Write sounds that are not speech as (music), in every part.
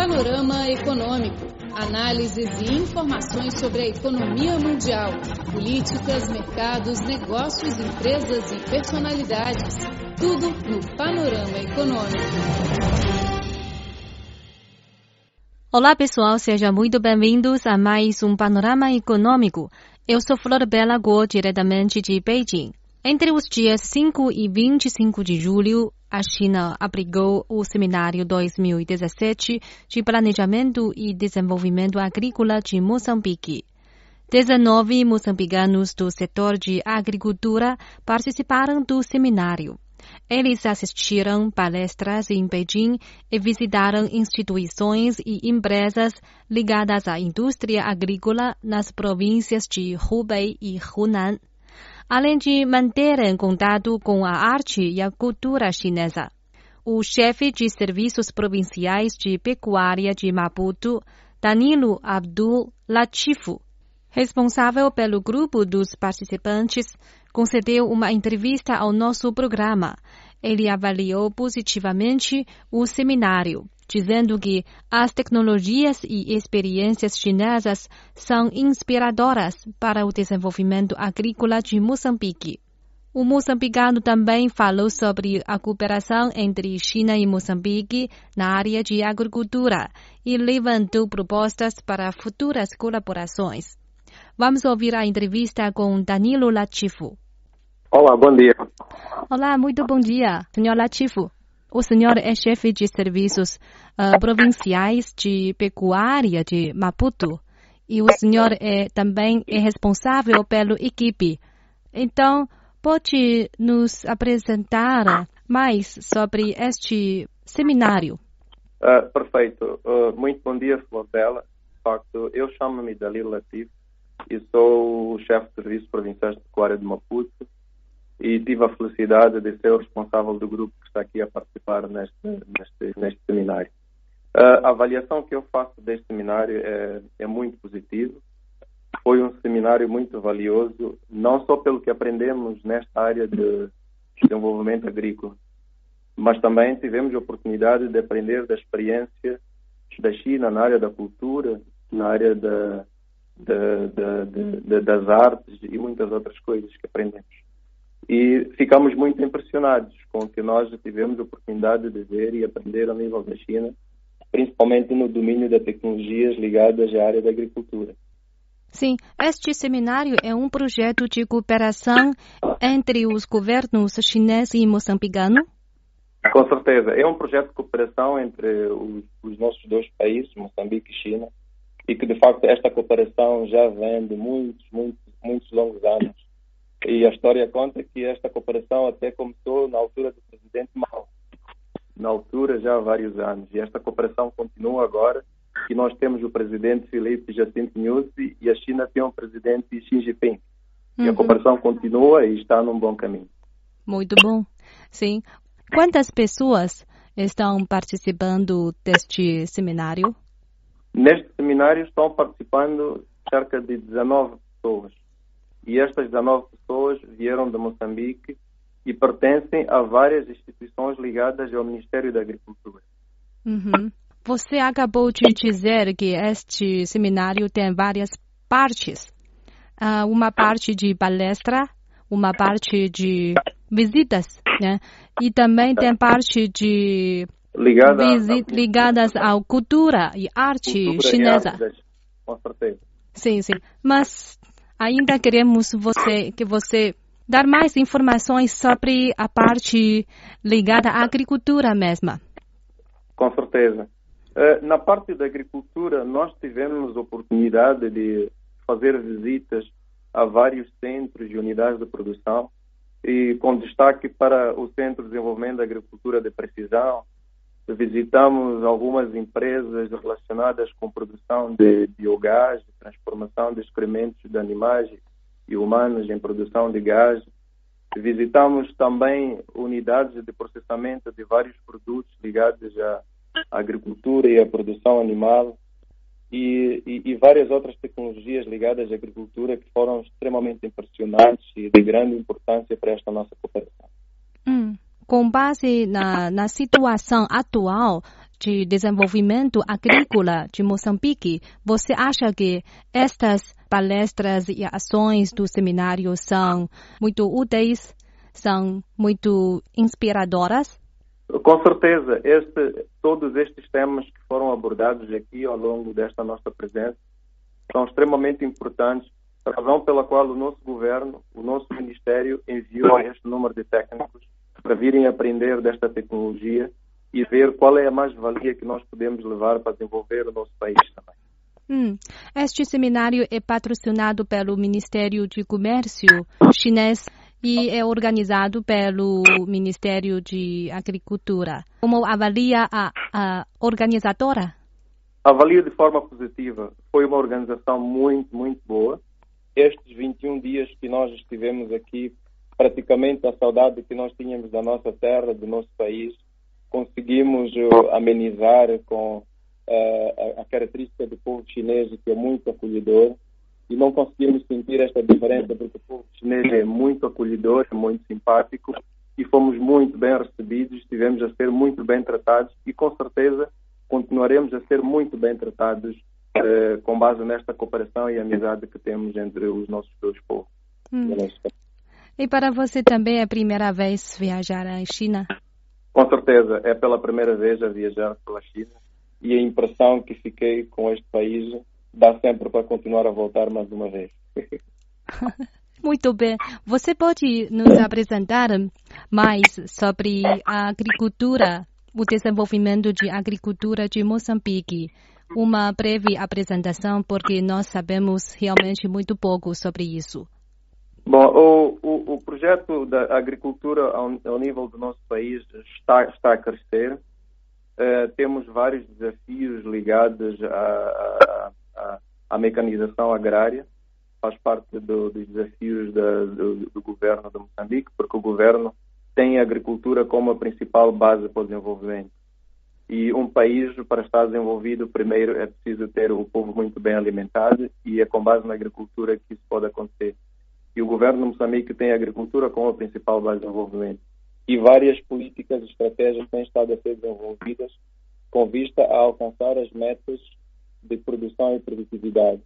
Panorama Econômico. Análises e informações sobre a economia mundial, políticas, mercados, negócios, empresas e personalidades. Tudo no Panorama Econômico. Olá pessoal, sejam muito bem-vindos a mais um Panorama Econômico. Eu sou Flor Bela Go, diretamente de Beijing. Entre os dias 5 e 25 de julho, a China abrigou o Seminário 2017 de Planejamento e Desenvolvimento Agrícola de Moçambique. 19 moçambicanos do setor de agricultura participaram do seminário. Eles assistiram palestras em Beijing e visitaram instituições e empresas ligadas à indústria agrícola nas províncias de Hubei e Hunan além de manterem contato com a arte e a cultura chinesa. O chefe de serviços provinciais de pecuária de Maputo, Danilo Abdul Latifu, responsável pelo grupo dos participantes, concedeu uma entrevista ao nosso programa. Ele avaliou positivamente o seminário dizendo que as tecnologias e experiências chinesas são inspiradoras para o desenvolvimento agrícola de Moçambique. O moçambicano também falou sobre a cooperação entre China e Moçambique na área de agricultura e levantou propostas para futuras colaborações. Vamos ouvir a entrevista com Danilo Latifu. Olá, bom dia. Olá, muito bom dia, senhor Latifu. O senhor é chefe de serviços uh, provinciais de pecuária de Maputo e o senhor é também é responsável pela equipe. Então, pode nos apresentar mais sobre este seminário? Uh, perfeito. Uh, muito bom dia, Flor Bela. De facto, eu chamo-me Dalil Latif e sou o chefe de serviços provinciais de pecuária de Maputo e tive a felicidade de ser o responsável do grupo que está aqui a participar neste, neste, neste seminário. A avaliação que eu faço deste seminário é, é muito positiva. Foi um seminário muito valioso, não só pelo que aprendemos nesta área de desenvolvimento agrícola, mas também tivemos a oportunidade de aprender da experiência da China na área da cultura, na área da, da, da, das artes e muitas outras coisas que aprendemos e ficamos muito impressionados com o que nós tivemos a oportunidade de ver e aprender a nível da China, principalmente no domínio das tecnologias ligadas à área da agricultura. Sim, este seminário é um projeto de cooperação entre os governos chinês e moçambicano? Com certeza, é um projeto de cooperação entre os, os nossos dois países, Moçambique e China, e que de facto esta cooperação já vem de muitos, muitos, muitos longos anos e a história conta que esta cooperação até começou na altura do presidente Mao, na altura já há vários anos. E esta cooperação continua agora, e nós temos o presidente Felipe Jacinto Nyusi e a China tem o presidente Xi Jinping. Uhum. E a uhum. cooperação continua e está num bom caminho. Muito bom. Sim. Quantas pessoas estão participando deste seminário? Neste seminário estão participando cerca de 19 pessoas e estas 19 pessoas vieram de Moçambique e pertencem a várias instituições ligadas ao Ministério da Agricultura. Uhum. Você acabou de dizer que este seminário tem várias partes. Uh, uma parte de palestra, uma parte de visitas, né? E também tem parte de Ligada visit, ligadas à cultura e arte cultura chinesa. E arte, com certeza. Sim, sim. Mas ainda queremos você que você dar mais informações sobre a parte ligada à agricultura mesma. Com certeza. Eh, na parte da agricultura, nós tivemos oportunidade de fazer visitas a vários centros e unidades de produção e com destaque para o Centro de Desenvolvimento da Agricultura de Precisão. Visitamos algumas empresas relacionadas com produção de biogás, transformação de excrementos de animais e humanos em produção de gás. Visitamos também unidades de processamento de vários produtos ligados à agricultura e à produção animal e, e, e, várias outras tecnologias ligadas à agricultura que foram extremamente impressionantes e de grande importância para esta nossa cooperação. Hum. Com base na, na situação atual de Desenvolvimento Agrícola de Moçambique, você acha que estas palestras e ações do seminário são muito úteis, são muito inspiradoras? Com certeza, este, todos estes temas que foram abordados aqui ao longo desta nossa presença são extremamente importantes, razão pela qual o nosso governo, o nosso ministério enviou este número de técnicos para virem aprender desta tecnologia e ver qual é a mais-valia que nós podemos levar para desenvolver o nosso país também. Hum. Este seminário é patrocinado pelo Ministério de Comércio chinês e é organizado pelo Ministério de Agricultura. Como avalia a, a organizadora? Avalia de forma positiva. Foi uma organização muito, muito boa. Estes 21 dias que nós estivemos aqui, praticamente a saudade que nós tínhamos da nossa terra, do nosso país, conseguimos uh, amenizar com a, a característica do povo chinês que é muito acolhedor e não conseguimos sentir esta diferença porque o povo chinês é muito acolhedor, é muito simpático e fomos muito bem recebidos, estivemos a ser muito bem tratados e com certeza continuaremos a ser muito bem tratados eh, com base nesta cooperação e amizade que temos entre os nossos dois povos. Hum. E para você também é a primeira vez viajar à China? Com certeza, é pela primeira vez a viajar pela China e a impressão que fiquei com este país dá sempre para continuar a voltar mais uma vez. (laughs) Muito bem. Você pode nos apresentar mais sobre a agricultura, o desenvolvimento de agricultura de Moçambique? Uma breve apresentação, porque nós sabemos realmente muito pouco sobre isso. Bom, o, o, o projeto da agricultura ao, ao, nível do nosso país está, está a crescer. Uh, temos vários desafios ligados à, à, à mecanização agrária, faz parte do, dos desafios da, do, do, governo de Moçambique, porque o governo tem a agricultura como a principal base para o desenvolvimento. E um país, para estar desenvolvido, primeiro é preciso ter o povo muito bem alimentado e é com base na agricultura que isso pode acontecer. E o governo Moçambique tem a agricultura como a principal base de desenvolvimento e várias políticas e estratégias têm estado a ser desenvolvidas com vista a alcançar as metas de produção e produtividade.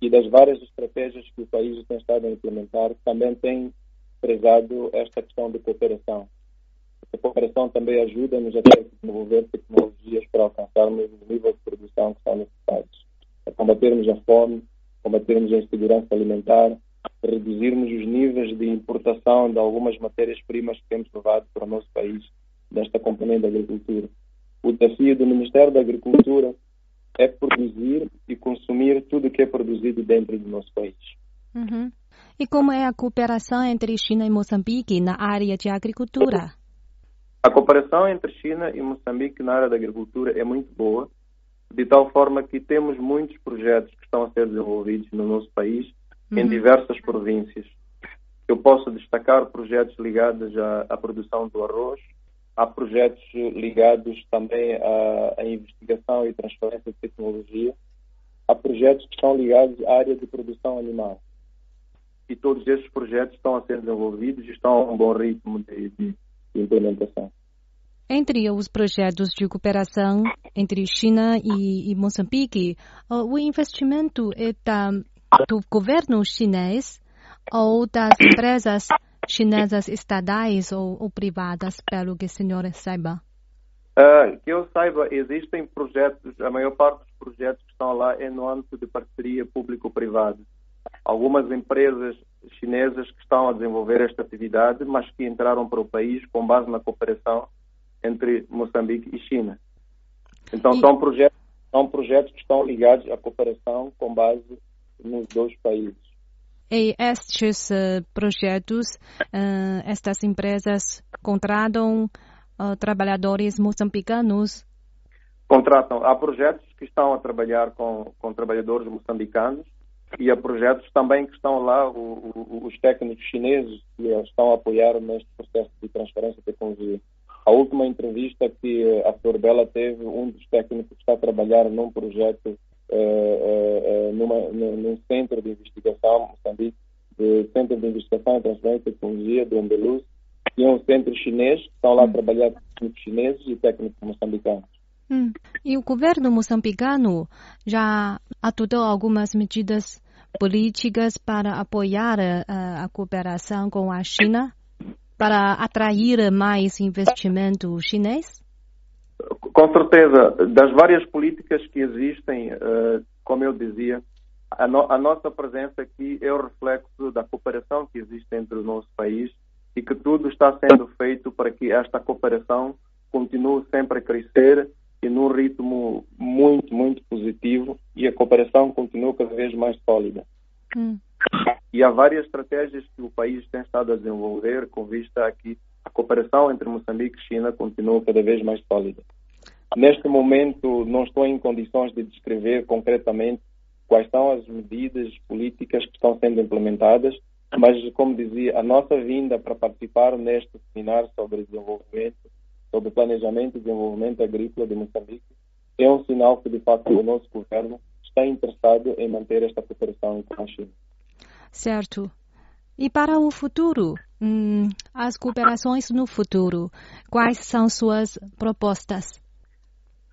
E das várias estratégias que o país tem estado a implementar, também tem prezado esta questão de cooperação. A cooperação também ajuda-nos a desenvolver tecnologias para alcançarmos o nível de produção que são necessários, a combatermos a fome, combatermos a insegurança alimentar, reduzirmos os níveis de importação de algumas matérias-primas que temos levado para o nosso país desta componente da agricultura. O desafio do Ministério da Agricultura é produzir e consumir tudo o que é produzido dentro do nosso país. Uhum. E como é a cooperação entre China e Moçambique na área de agricultura? A cooperação entre China e Moçambique na área da agricultura é muito boa, de tal forma que temos muitos projetos que estão a ser desenvolvidos no nosso país uhum. em diversas províncias. Eu posso destacar projetos ligados à, à, produção do arroz, há projetos ligados também à, à, investigação e transferência de tecnologia, há projetos que estão ligados à área de produção animal. E todos esses projetos estão a ser desenvolvidos e estão a um bom ritmo de, de, implementação. Entre os projetos de cooperação entre China e, e Moçambique, o investimento é da do governo chinês ou das empresas chinesas estatais ou, ou privadas, pelo que o senhor saiba? Uh, que eu saiba, existem projetos, a maior parte dos projetos que estão lá é no âmbito de parceria público-privada. Algumas empresas chinesas que estão a desenvolver esta atividade, mas que entraram para o país com base na cooperação entre Moçambique e China. Então, e... são, projetos, são projetos que estão ligados à cooperação com base nos dois países. E estes uh, projetos, uh, estas empresas contratam uh, trabalhadores moçambicanos? Contratam. Há projetos que estão a trabalhar com, com trabalhadores moçambicanos e há projetos também que estão lá, o, o, os técnicos chineses que estão a apoiar neste processo de transferência de tecnologia. A última entrevista que a Flor Bela teve, um dos técnicos está a trabalhar num projeto uh, uh, numa, num centro de investigação, Moçambique, de Centro de Investigação e Transferência de Tecnologia do Umbeluz, que é um centro chinês, que estão lá a trabalhar técnicos chineses e técnicos moçambicanos. Hum. E o governo moçambicano já adotou algumas medidas políticas para apoiar uh, a cooperação com a China, para atrair mais investimento chinês? Com certeza. Das várias políticas que existem, uh, como eu dizia, a, no, a, nossa presença aqui é o reflexo da cooperação que existe entre o nosso país e que tudo está sendo feito para que esta cooperação continue sempre a crescer e num ritmo muito, muito positivo e a cooperação continua cada vez mais sólida. Hum. E há várias estratégias que o país tem estado a desenvolver com vista a que a cooperação entre Moçambique e China continua cada vez mais sólida. Neste momento, não estou em condições de descrever concretamente quais são as medidas políticas que estão sendo implementadas, mas, como dizia, a nossa vinda para participar neste seminário sobre desenvolvimento sobre planejamento e desenvolvimento agrícola de Moçambique é um sinal que, de facto, o nosso governo está interessado em manter esta cooperação com a China. Certo. E para o futuro, hum, as cooperações no futuro, quais são suas propostas?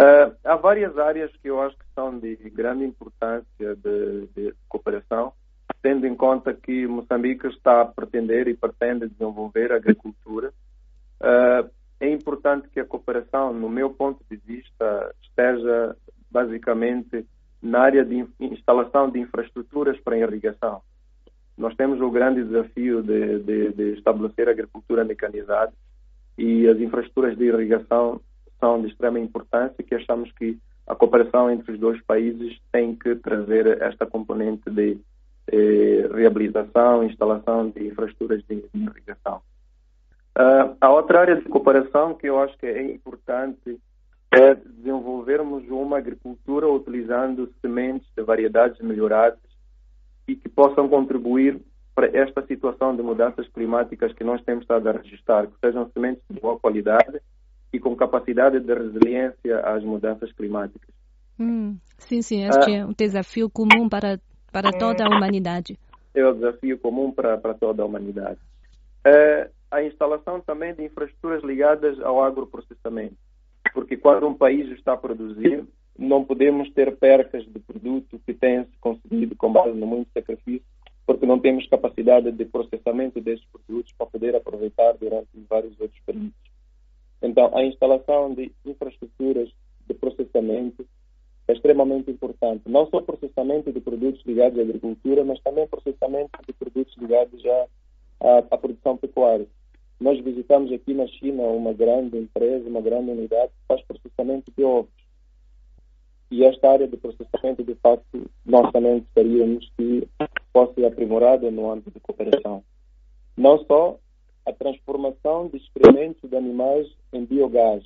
Uh, há várias áreas que eu acho que são de grande importância de, de cooperação, tendo em conta que Moçambique está a pretender e pretende desenvolver agricultura. Uh, é importante que a cooperação, no meu ponto de vista, esteja basicamente na área de instalação de infraestruturas para irrigação. Nós temos o grande desafio de, de, de estabelecer agricultura mecanizada e as infraestruturas de irrigação são de extrema importância que achamos que a cooperação entre os dois países tem que trazer esta componente de eh, reabilitação, instalação de infraestruturas de irrigação. Uh, a outra área de cooperação que eu acho que é importante é desenvolvermos uma agricultura utilizando sementes de variedades melhoradas e que possam contribuir para esta situação de mudanças climáticas que nós temos estado a registrar, que sejam sementes de boa qualidade e com capacidade de resiliência às mudanças climáticas. Hum, sim, sim, este uh, é um desafio comum para, para toda a humanidade. É um desafio comum para, para toda a humanidade. Uh, a instalação também de infraestruturas ligadas ao agroprocessamento, porque quando um país está a produzir, não podemos ter percas de produto que tenha-se conseguido com base no muito sacrifício, porque não temos capacidade de processamento desses produtos para poder aproveitar durante vários outros períodos. Então, a instalação de infraestruturas de processamento é extremamente importante. Não só processamento de produtos ligados à agricultura, mas também processamento de produtos ligados à, à, à produção pecuária. Nós visitamos aqui na China uma grande empresa, uma grande unidade que faz processamento de ovos. E esta área de processamento, de facto, nós também gostaríamos que fosse aprimorada no âmbito de cooperação. Não só a transformação de excrementos de animais em biogás.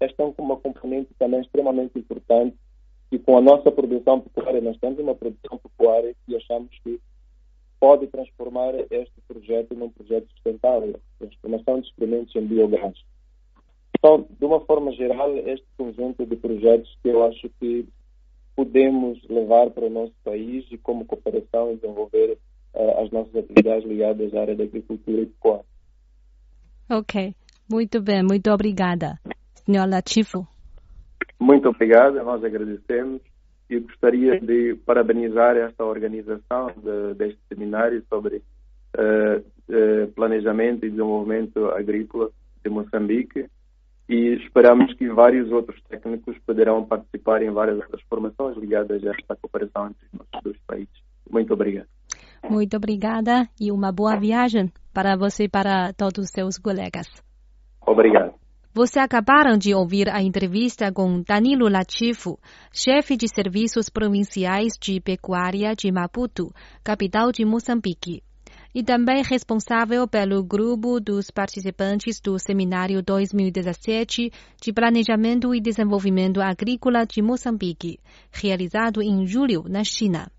Esta é uma componente também extremamente importante e com a nossa produção pecuária, nós temos uma produção pecuária que achamos que pode transformar este projeto num projeto sustentável, transformação de experimentos em biogás. Então, de uma forma geral, este conjunto de projetos que eu acho que podemos levar para o nosso país e como cooperação desenvolver uh, as nossas atividades ligadas à área da agricultura e pecuária. Ok, muito bem, muito obrigada, Sr. Latifo. Muito obrigada, nós agradecemos e gostaria de parabenizar esta organização de, deste seminário sobre uh, uh, planejamento e desenvolvimento agrícola de Moçambique e esperamos que vários outros técnicos poderão participar em várias outras formações ligadas a esta cooperação entre os nossos dois países. Muito obrigado. Muito obrigada e uma boa viagem para você e para todos os seus colegas. Obrigado. Você acabaram de ouvir a entrevista com Danilo Latifo, chefe de serviços provinciais de pecuária de Maputo, capital de Moçambique, e também responsável pelo grupo dos participantes do Seminário 2017 de Planejamento e Desenvolvimento Agrícola de Moçambique, realizado em julho na China.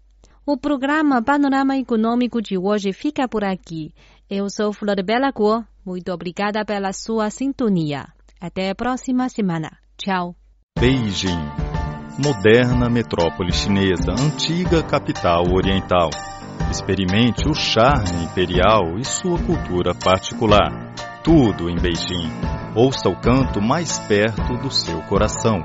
O programa Panorama Econômico de hoje fica por aqui. Eu sou Flor Bela Guo. Muito obrigada pela sua sintonia. Até a próxima semana. Tchau. Beijing. Moderna metrópole chinesa, antiga capital oriental. Experimente o charme imperial e sua cultura particular. Tudo em Beijing Ouça o canto mais perto do seu coração.